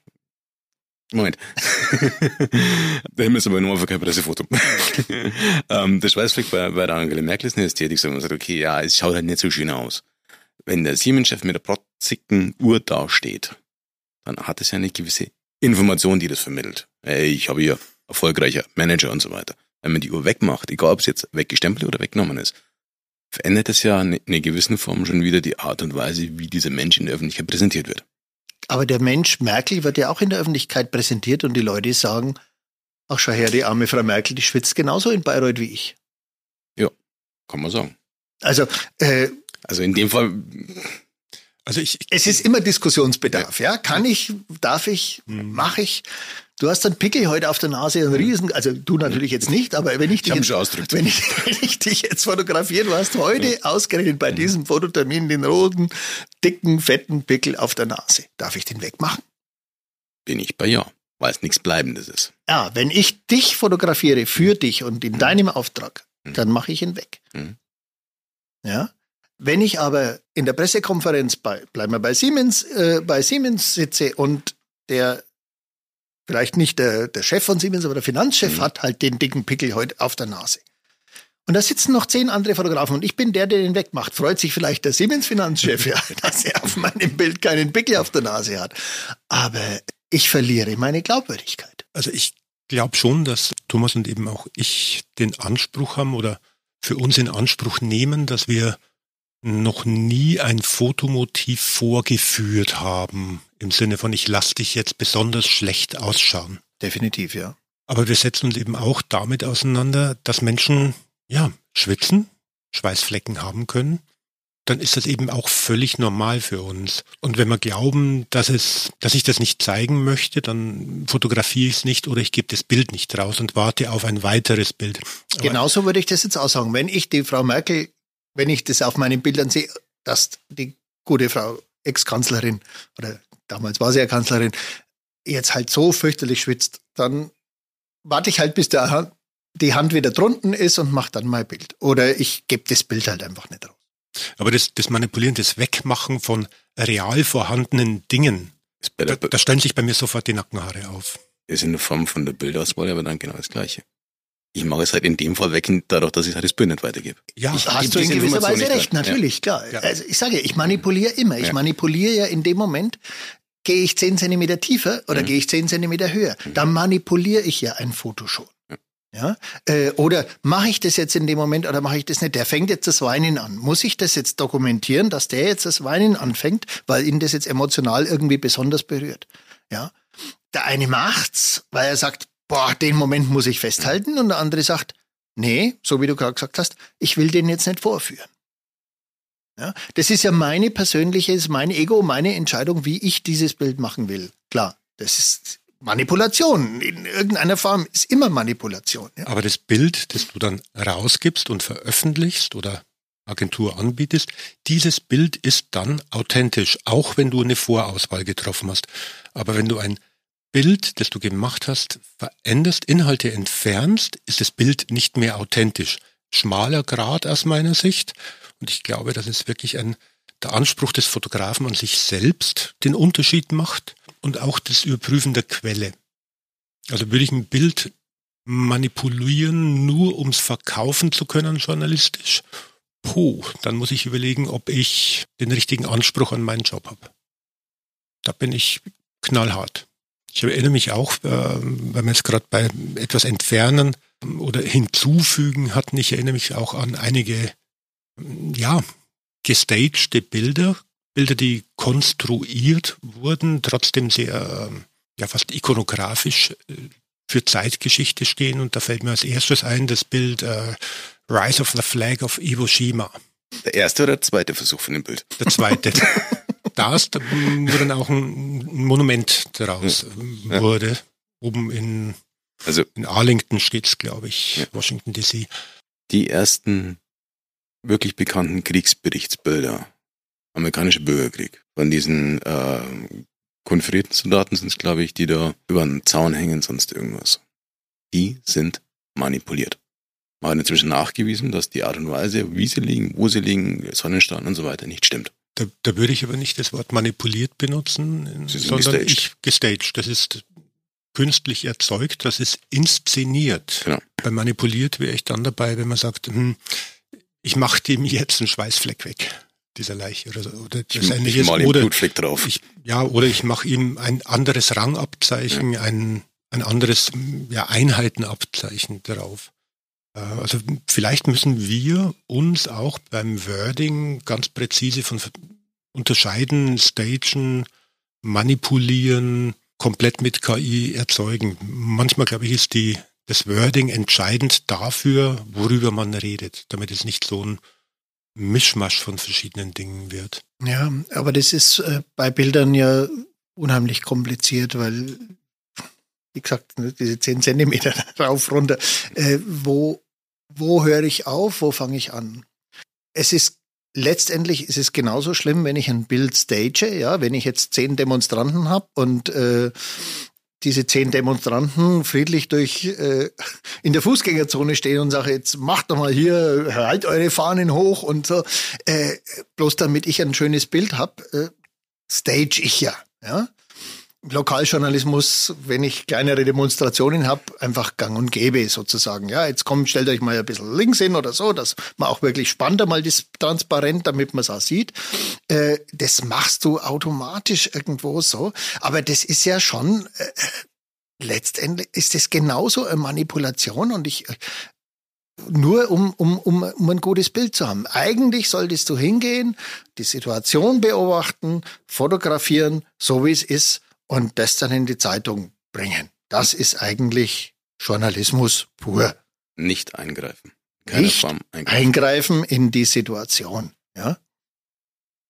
Moment. [LAUGHS] der Himmel ist aber nur für kein Pressefoto. [LAUGHS] ähm, der Schweißfleck bei, bei der Angela Merkel ist eine Ästhetik, so man sagt, okay, ja, es schaut halt nicht so schön aus. Wenn der Siemens-Chef mit der protzigen Uhr dasteht, dann hat es ja eine gewisse Information, die das vermittelt. Hey, ich habe hier erfolgreicher Manager und so weiter. Wenn man die Uhr wegmacht, egal ob es jetzt weggestempelt oder weggenommen ist, verändert es ja in einer gewissen Form schon wieder die Art und Weise, wie dieser Mensch in der Öffentlichkeit präsentiert wird. Aber der Mensch Merkel wird ja auch in der Öffentlichkeit präsentiert und die Leute sagen, ach schau her, die arme Frau Merkel, die schwitzt genauso in Bayreuth wie ich. Ja, kann man sagen. Also, äh, also in dem Fall. Also ich, es ist immer Diskussionsbedarf, ja. ja? Kann ich, darf ich, mhm. mache ich. Du hast einen Pickel heute auf der Nase, einen riesen, also du natürlich jetzt nicht, aber wenn ich dich, ich jetzt, wenn ich, [LAUGHS] wenn ich dich jetzt fotografiere, du hast heute ja. ausgerechnet bei diesem Fototermin den roten, dicken, fetten Pickel auf der Nase. Darf ich den wegmachen? Bin ich bei ja, weil es nichts Bleibendes ist. Ja, wenn ich dich fotografiere für dich und in mhm. deinem Auftrag, mhm. dann mache ich ihn weg. Mhm. Ja. Wenn ich aber in der Pressekonferenz bei, bleiben wir bei Siemens, äh, bei Siemens sitze und der vielleicht nicht der, der Chef von Siemens, aber der Finanzchef mhm. hat halt den dicken Pickel heute auf der Nase. Und da sitzen noch zehn andere Fotografen und ich bin der, der den wegmacht. Freut sich vielleicht der Siemens-Finanzchef, [LAUGHS] ja, dass er auf meinem Bild keinen Pickel auf der Nase hat. Aber ich verliere meine Glaubwürdigkeit. Also ich glaube schon, dass Thomas und eben auch ich den Anspruch haben oder für uns in Anspruch nehmen, dass wir noch nie ein Fotomotiv vorgeführt haben, im Sinne von ich lasse dich jetzt besonders schlecht ausschauen. Definitiv, ja. Aber wir setzen uns eben auch damit auseinander, dass Menschen ja schwitzen, Schweißflecken haben können. Dann ist das eben auch völlig normal für uns. Und wenn wir glauben, dass es, dass ich das nicht zeigen möchte, dann fotografiere ich es nicht oder ich gebe das Bild nicht raus und warte auf ein weiteres Bild. Aber Genauso würde ich das jetzt auch sagen. Wenn ich die Frau Merkel wenn ich das auf meinen Bildern sehe, dass die gute Frau Ex-Kanzlerin oder damals war sie ja Kanzlerin, jetzt halt so fürchterlich schwitzt, dann warte ich halt, bis der Hand, die Hand wieder drunten ist und mache dann mein Bild. Oder ich gebe das Bild halt einfach nicht raus. Aber das, das Manipulieren, das Wegmachen von real vorhandenen Dingen, da, da stellen sich bei mir sofort die Nackenhaare auf. Ist in der Form von der Bildauswahl aber dann genau das Gleiche. Ich mache es halt in dem Fall weg, dadurch, dass ich halt das Bild nicht weitergebe. Ja, ich hast du in gewisser Weise recht, natürlich, ja. klar. Ja. Also ich sage, ich manipuliere immer. Ich ja. manipuliere ja in dem Moment, gehe ich zehn Zentimeter tiefer oder mhm. gehe ich zehn Zentimeter höher. Mhm. Dann manipuliere ich ja ein Foto schon. Ja? Äh, oder mache ich das jetzt in dem Moment oder mache ich das nicht? Der fängt jetzt das Weinen an. Muss ich das jetzt dokumentieren, dass der jetzt das Weinen anfängt, weil ihn das jetzt emotional irgendwie besonders berührt? Ja. Der eine macht's, weil er sagt, boah, den Moment muss ich festhalten. Und der andere sagt, nee, so wie du gerade gesagt hast, ich will den jetzt nicht vorführen. Ja, das ist ja meine persönliche, ist mein Ego, meine Entscheidung, wie ich dieses Bild machen will. Klar, das ist Manipulation. In irgendeiner Form ist immer Manipulation. Ja. Aber das Bild, das du dann rausgibst und veröffentlichst oder Agentur anbietest, dieses Bild ist dann authentisch, auch wenn du eine Vorauswahl getroffen hast. Aber wenn du ein Bild, das du gemacht hast, veränderst, Inhalte entfernst, ist das Bild nicht mehr authentisch. Schmaler Grad aus meiner Sicht. Und ich glaube, dass es wirklich ein, der Anspruch des Fotografen an sich selbst den Unterschied macht und auch das Überprüfen der Quelle. Also würde ich ein Bild manipulieren, nur ums verkaufen zu können journalistisch, puh, dann muss ich überlegen, ob ich den richtigen Anspruch an meinen Job habe. Da bin ich knallhart. Ich erinnere mich auch, äh, weil wir jetzt gerade bei etwas entfernen oder hinzufügen hatten, ich erinnere mich auch an einige, ja, gestagte Bilder, Bilder, die konstruiert wurden, trotzdem sehr, ja, fast ikonografisch äh, für Zeitgeschichte stehen. Und da fällt mir als erstes ein das Bild äh, Rise of the Flag of Iwo Jima. Der erste oder der zweite Versuch von dem Bild? Der zweite. [LAUGHS] das, da, wo dann auch ein Monument daraus ja. wurde. Oben in, also, in Arlington steht's, glaube ich, ja. Washington DC. Die ersten wirklich bekannten Kriegsberichtsbilder, amerikanischer Bürgerkrieg, von diesen äh, konferierten Soldaten sind es, glaube ich, die da über einen Zaun hängen, sonst irgendwas. Die sind manipuliert. Man hat inzwischen nachgewiesen, dass die Art und Weise, wie sie liegen, wo sie liegen, Sonnenstrahlen und so weiter nicht stimmt. Da, da würde ich aber nicht das Wort manipuliert benutzen, sondern gestaged. ich gestaged. Das ist künstlich erzeugt, das ist inszeniert. Genau. Bei manipuliert wäre ich dann dabei, wenn man sagt, hm, ich mache dem jetzt einen Schweißfleck weg, dieser Leiche oder, oder das ich. Ich mal oder Blutfleck drauf. Ich, ja, oder ich mache ihm ein anderes Rangabzeichen, ja. ein, ein anderes ja, Einheitenabzeichen drauf. Äh, also vielleicht müssen wir uns auch beim Wording ganz präzise von unterscheiden, stagen, manipulieren, komplett mit KI erzeugen. Manchmal, glaube ich, ist die, das Wording entscheidend dafür, worüber man redet, damit es nicht so ein Mischmasch von verschiedenen Dingen wird. Ja, aber das ist äh, bei Bildern ja unheimlich kompliziert, weil, wie gesagt, diese 10 Zentimeter [LAUGHS] rauf, runter, äh, wo wo höre ich auf, wo fange ich an? Es ist letztendlich ist es genauso schlimm, wenn ich ein Bild stage, ja, wenn ich jetzt zehn Demonstranten habe und äh, diese zehn Demonstranten friedlich durch äh, in der Fußgängerzone stehen und sage, jetzt macht doch mal hier, halt eure Fahnen hoch und so, äh, bloß damit ich ein schönes Bild habe, äh, stage ich ja, ja. Lokaljournalismus, wenn ich kleinere Demonstrationen habe, einfach gang und gäbe sozusagen. Ja, jetzt kommt, stellt euch mal ein bisschen links hin oder so, dass man auch wirklich spannt einmal das transparent, damit man es auch sieht. Äh, das machst du automatisch irgendwo so. Aber das ist ja schon, äh, letztendlich ist das genauso eine Manipulation und ich, nur um, um, um, um ein gutes Bild zu haben. Eigentlich solltest du hingehen, die Situation beobachten, fotografieren, so wie es ist und das dann in die Zeitung bringen. Das ist eigentlich Journalismus pur. Nicht eingreifen. Keine Nicht Form eingreifen. eingreifen in die Situation. Ja?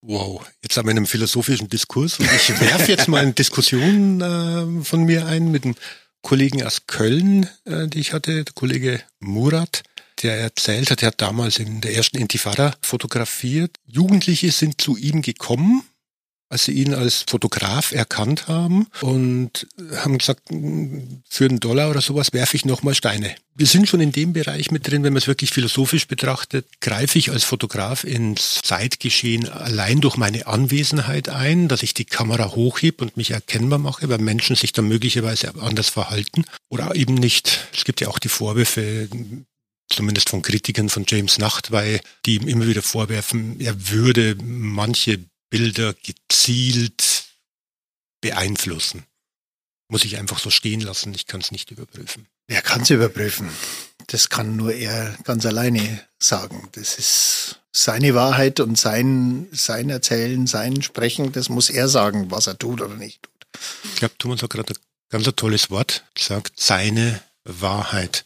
Wow, jetzt haben wir in einem philosophischen Diskurs und ich werfe jetzt mal eine [LAUGHS] Diskussion äh, von mir ein mit einem Kollegen aus Köln, äh, die ich hatte, der Kollege Murat, der erzählt hat, er hat damals in der ersten Intifada fotografiert. Jugendliche sind zu ihm gekommen als sie ihn als Fotograf erkannt haben und haben gesagt, für einen Dollar oder sowas werfe ich nochmal Steine. Wir sind schon in dem Bereich mit drin, wenn man es wirklich philosophisch betrachtet, greife ich als Fotograf ins Zeitgeschehen allein durch meine Anwesenheit ein, dass ich die Kamera hochhebe und mich erkennbar mache, weil Menschen sich dann möglicherweise anders verhalten oder eben nicht. Es gibt ja auch die Vorwürfe, zumindest von Kritikern von James Nachtwey, die ihm immer wieder vorwerfen, er würde manche Bilder gezielt beeinflussen. Muss ich einfach so stehen lassen, ich kann es nicht überprüfen. Wer kann es überprüfen? Das kann nur er ganz alleine sagen. Das ist seine Wahrheit und sein, sein Erzählen, sein Sprechen, das muss er sagen, was er tut oder nicht tut. Ich glaube, Thomas hat gerade ein ganz tolles Wort gesagt, seine Wahrheit.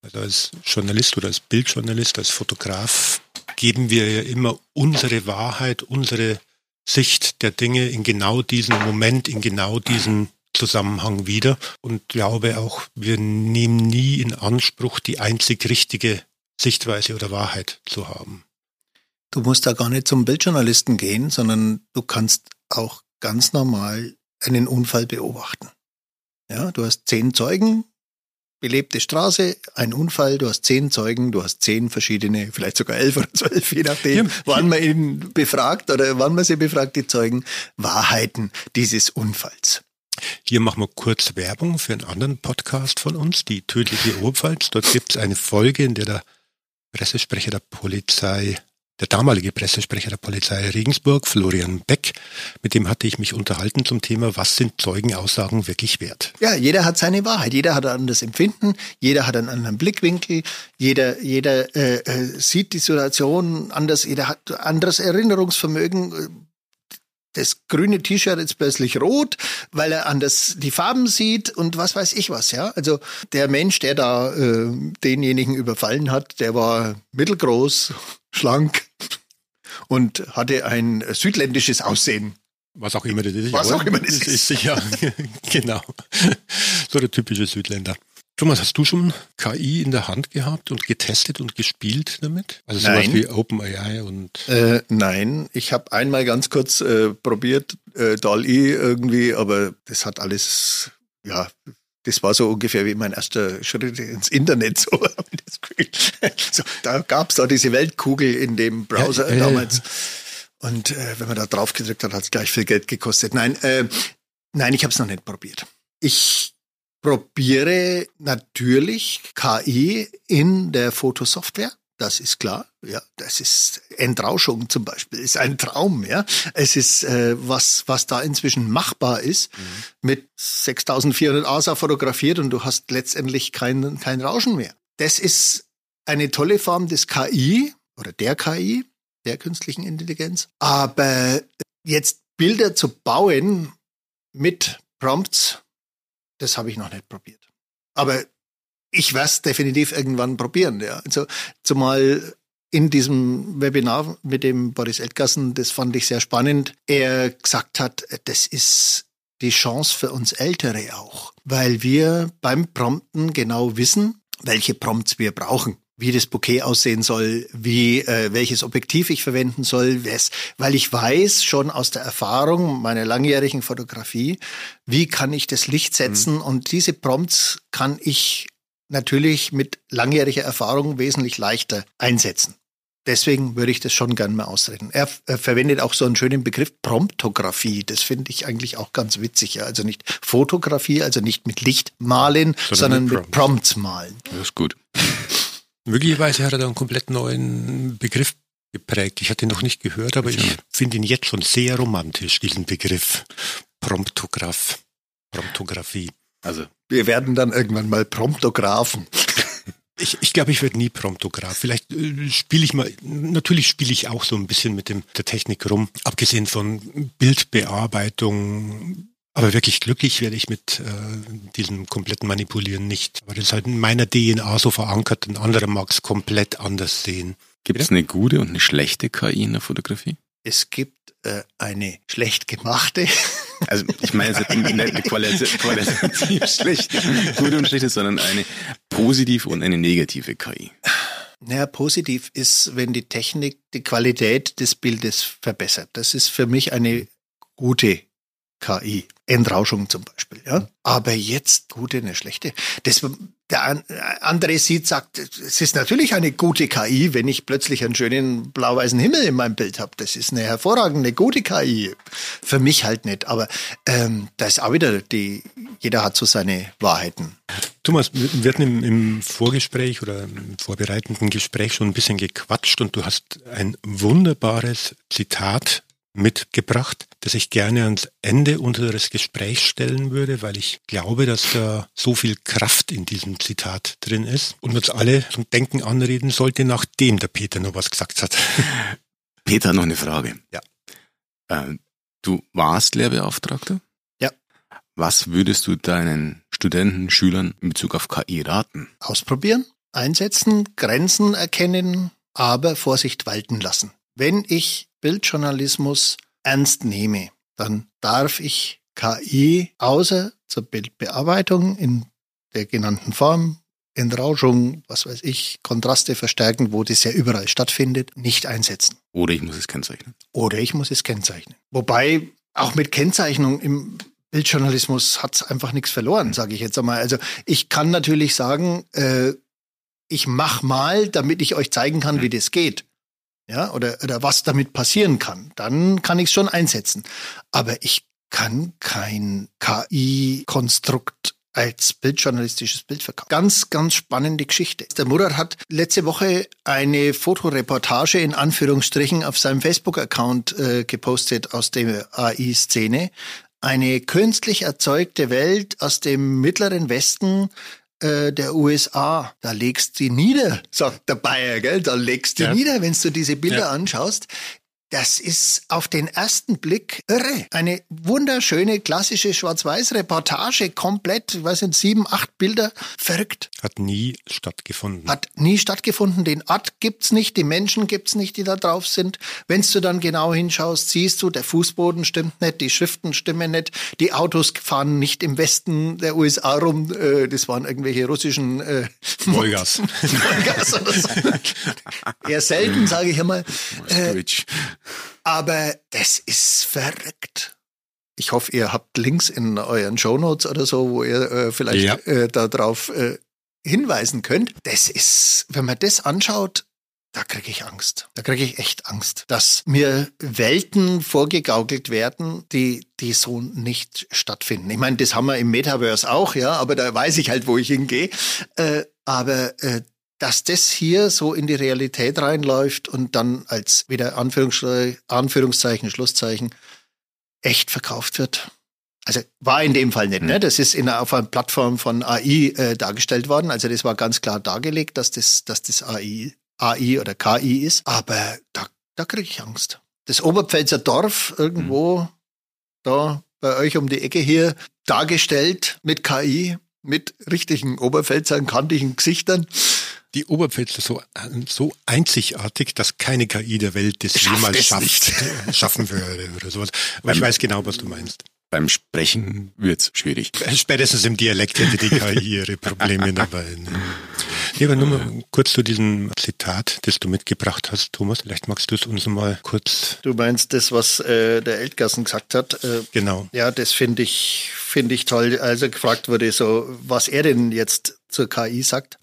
Also als Journalist oder als Bildjournalist, als Fotograf geben wir ja immer unsere Wahrheit, unsere Sicht der Dinge in genau diesem Moment, in genau diesem Zusammenhang wieder und glaube auch, wir nehmen nie in Anspruch, die einzig richtige Sichtweise oder Wahrheit zu haben. Du musst da gar nicht zum Bildjournalisten gehen, sondern du kannst auch ganz normal einen Unfall beobachten. Ja, du hast zehn Zeugen, belebte Straße, ein Unfall, du hast zehn Zeugen, du hast zehn verschiedene, vielleicht sogar elf oder zwölf, je nachdem, ja. wann man ihn befragt oder wann man sie befragt, die Zeugen, Wahrheiten dieses Unfalls. Hier machen wir kurz Werbung für einen anderen Podcast von uns, die tödliche Oberpfalz. Dort gibt es eine Folge, in der der Pressesprecher der Polizei der damalige Pressesprecher der Polizei Regensburg, Florian Beck, mit dem hatte ich mich unterhalten zum Thema, was sind Zeugenaussagen wirklich wert? Ja, jeder hat seine Wahrheit, jeder hat ein anderes Empfinden, jeder hat einen anderen Blickwinkel, jeder, jeder äh, äh sieht die Situation anders, jeder hat anderes Erinnerungsvermögen das grüne T-Shirt ist plötzlich rot, weil er anders die Farben sieht und was weiß ich was, ja. Also der Mensch, der da äh, denjenigen überfallen hat, der war mittelgroß, [LAUGHS] schlank und hatte ein südländisches Aussehen. Was auch immer das ist. Was auch immer das, das ist. ist. Ja, [LAUGHS] genau. So der typische Südländer. Thomas, hast du schon KI in der Hand gehabt und getestet und gespielt damit? Also sowas nein. wie OpenAI und. Äh, nein, ich habe einmal ganz kurz äh, probiert, äh, DAL-E irgendwie, aber das hat alles, ja, das war so ungefähr wie mein erster Schritt ins Internet. [LAUGHS] So, so da gab es da diese Weltkugel in dem Browser ja, äh, damals. Und äh, wenn man da drauf gedrückt hat, hat es gleich viel Geld gekostet. Nein, äh, nein, ich habe es noch nicht probiert. Ich probiere natürlich KI in der Fotosoftware. Das ist klar. Ja, das ist Entrauschung zum Beispiel, ist ein Traum. Ja, es ist äh, was, was da inzwischen machbar ist mhm. mit 6400 ASA fotografiert und du hast letztendlich kein, kein Rauschen mehr. Das ist eine tolle Form des KI oder der KI, der künstlichen Intelligenz. Aber jetzt Bilder zu bauen mit Prompts, das habe ich noch nicht probiert. Aber ich werde es definitiv irgendwann probieren. Ja. Also zumal in diesem Webinar mit dem Boris Eltgassen, das fand ich sehr spannend, er gesagt hat, das ist die Chance für uns Ältere auch, weil wir beim Prompten genau wissen, welche Prompts wir brauchen wie das Bouquet aussehen soll, wie äh, welches Objektiv ich verwenden soll, weil ich weiß schon aus der Erfahrung meiner langjährigen Fotografie, wie kann ich das Licht setzen mhm. und diese Prompts kann ich natürlich mit langjähriger Erfahrung wesentlich leichter einsetzen. Deswegen würde ich das schon gern mal ausreden. Er, er verwendet auch so einen schönen Begriff Promptografie. Das finde ich eigentlich auch ganz witzig. Ja. Also nicht Fotografie, also nicht mit Licht malen, sondern, sondern mit, Prompts. mit Prompts malen. Das ist gut. Möglicherweise hat er da einen komplett neuen Begriff geprägt. Ich hatte ihn noch nicht gehört, aber ich finde ihn jetzt schon sehr romantisch, diesen Begriff. Promptograph. Promptografie. Also, wir werden dann irgendwann mal Promptographen. [LAUGHS] Ich, ich glaube, ich werde nie Promptograph. Vielleicht äh, spiele ich mal, natürlich spiele ich auch so ein bisschen mit dem, der Technik rum, abgesehen von Bildbearbeitung, aber wirklich glücklich werde ich mit äh, diesem kompletten Manipulieren nicht. Aber das ist halt in meiner DNA so verankert, ein anderer mag es komplett anders sehen. Gibt es eine gute und eine schlechte KI in der Fotografie? Es gibt äh, eine schlecht gemachte. [LAUGHS] Also ich meine jetzt nicht eine qualitativ, qualitativ [LAUGHS] schlechte, gute und schlechte, sondern eine positive und eine negative KI. Naja, positiv ist, wenn die Technik die Qualität des Bildes verbessert. Das ist für mich eine gute KI. Entrauschung zum Beispiel. Ja? Aber jetzt gute, eine schlechte. Das, der andere sieht, sagt, es ist natürlich eine gute KI, wenn ich plötzlich einen schönen blau-weißen Himmel in meinem Bild habe. Das ist eine hervorragende, gute KI. Für mich halt nicht. Aber ähm, da ist auch wieder die, jeder hat so seine Wahrheiten. Thomas, wir hatten im Vorgespräch oder im vorbereitenden Gespräch schon ein bisschen gequatscht und du hast ein wunderbares Zitat mitgebracht, das ich gerne ans Ende unseres Gesprächs stellen würde, weil ich glaube, dass da so viel Kraft in diesem Zitat drin ist und uns alle zum Denken anreden sollte, nachdem der Peter noch was gesagt hat. [LAUGHS] Peter, noch eine Frage. Ja. Äh, du warst Lehrbeauftragter? Ja. Was würdest du deinen Studenten, Schülern in Bezug auf KI raten? Ausprobieren, einsetzen, Grenzen erkennen, aber Vorsicht walten lassen. Wenn ich Bildjournalismus ernst nehme, dann darf ich KI außer zur Bildbearbeitung in der genannten Form, Entrauschung, was weiß ich, Kontraste verstärken, wo das ja überall stattfindet, nicht einsetzen. Oder ich muss es kennzeichnen. Oder ich muss es kennzeichnen. Wobei auch mit Kennzeichnung im Bildjournalismus hat es einfach nichts verloren, sage ich jetzt einmal. Also ich kann natürlich sagen, äh, ich mach mal, damit ich euch zeigen kann, wie das geht. Ja, oder, oder was damit passieren kann. Dann kann ich es schon einsetzen. Aber ich kann kein KI-Konstrukt als bildjournalistisches Bild verkaufen. Ganz, ganz spannende Geschichte. Der Murat hat letzte Woche eine Fotoreportage in Anführungsstrichen auf seinem Facebook-Account äh, gepostet aus der AI-Szene. Eine künstlich erzeugte Welt aus dem mittleren Westen äh, der USA. Da legst du nieder, sagt der Bayer, gell? Da legst du ja. nieder, wenn du diese Bilder ja. anschaust. Das ist auf den ersten Blick irre. Eine wunderschöne klassische Schwarz-Weiß-Reportage, komplett, was sind sieben, acht Bilder, verrückt. Hat nie stattgefunden. Hat nie stattgefunden. Den Ort gibt's nicht, die Menschen gibt's nicht, die da drauf sind. Wenn du dann genau hinschaust, siehst du, der Fußboden stimmt nicht, die Schriften stimmen nicht, die Autos fahren nicht im Westen der USA rum. Äh, das waren irgendwelche russischen äh, Vollgas. Vollgas [LAUGHS] oder so. [LAUGHS] Eher selten, sage ich einmal. Äh, aber das ist verrückt. Ich hoffe, ihr habt Links in euren Shownotes oder so, wo ihr äh, vielleicht ja. äh, darauf äh, hinweisen könnt. Das ist, wenn man das anschaut, da kriege ich Angst. Da kriege ich echt Angst, dass mir Welten vorgegaukelt werden, die, die so nicht stattfinden. Ich meine, das haben wir im Metaverse auch, ja, aber da weiß ich halt, wo ich hingehe. Äh, aber äh, dass das hier so in die Realität reinläuft und dann als wieder Anführungszeichen, Anführungszeichen Schlusszeichen echt verkauft wird. Also war in dem Fall nicht, ne? Das ist in, auf einer Plattform von AI äh, dargestellt worden. Also das war ganz klar dargelegt, dass das, dass das AI, AI oder KI ist. Aber da, da kriege ich Angst. Das Oberpfälzer Dorf irgendwo mhm. da bei euch um die Ecke hier dargestellt mit KI, mit richtigen Oberpfälzern, kantigen Gesichtern die Oberpfälzer so, so einzigartig, dass keine KI der Welt das Schafft jemals schafft, [LAUGHS] schaffen würde oder sowas. Aber beim, ich weiß genau, was du meinst. Beim Sprechen wird's schwierig. Spätestens im Dialekt hätte die KI [LAUGHS] ihre Probleme dabei. Ne? Ja, aber nur mal kurz zu diesem Zitat, das du mitgebracht hast, Thomas. Vielleicht magst du es uns mal kurz. Du meinst das, was äh, der Eltgassen gesagt hat? Äh, genau. Ja, das finde ich, finde ich toll. Also gefragt wurde so, was er denn jetzt zur KI sagt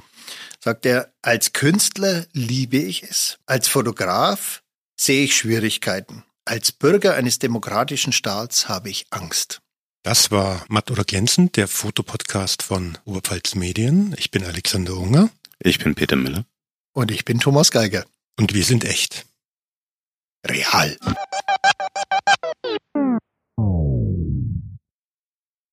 sagt er, als Künstler liebe ich es, als Fotograf sehe ich Schwierigkeiten, als Bürger eines demokratischen Staats habe ich Angst. Das war Matt oder Glänzend, der Fotopodcast von Oberpfalz Medien. Ich bin Alexander Unger. Ich bin Peter Müller. Und ich bin Thomas Geiger. Und wir sind echt. Real.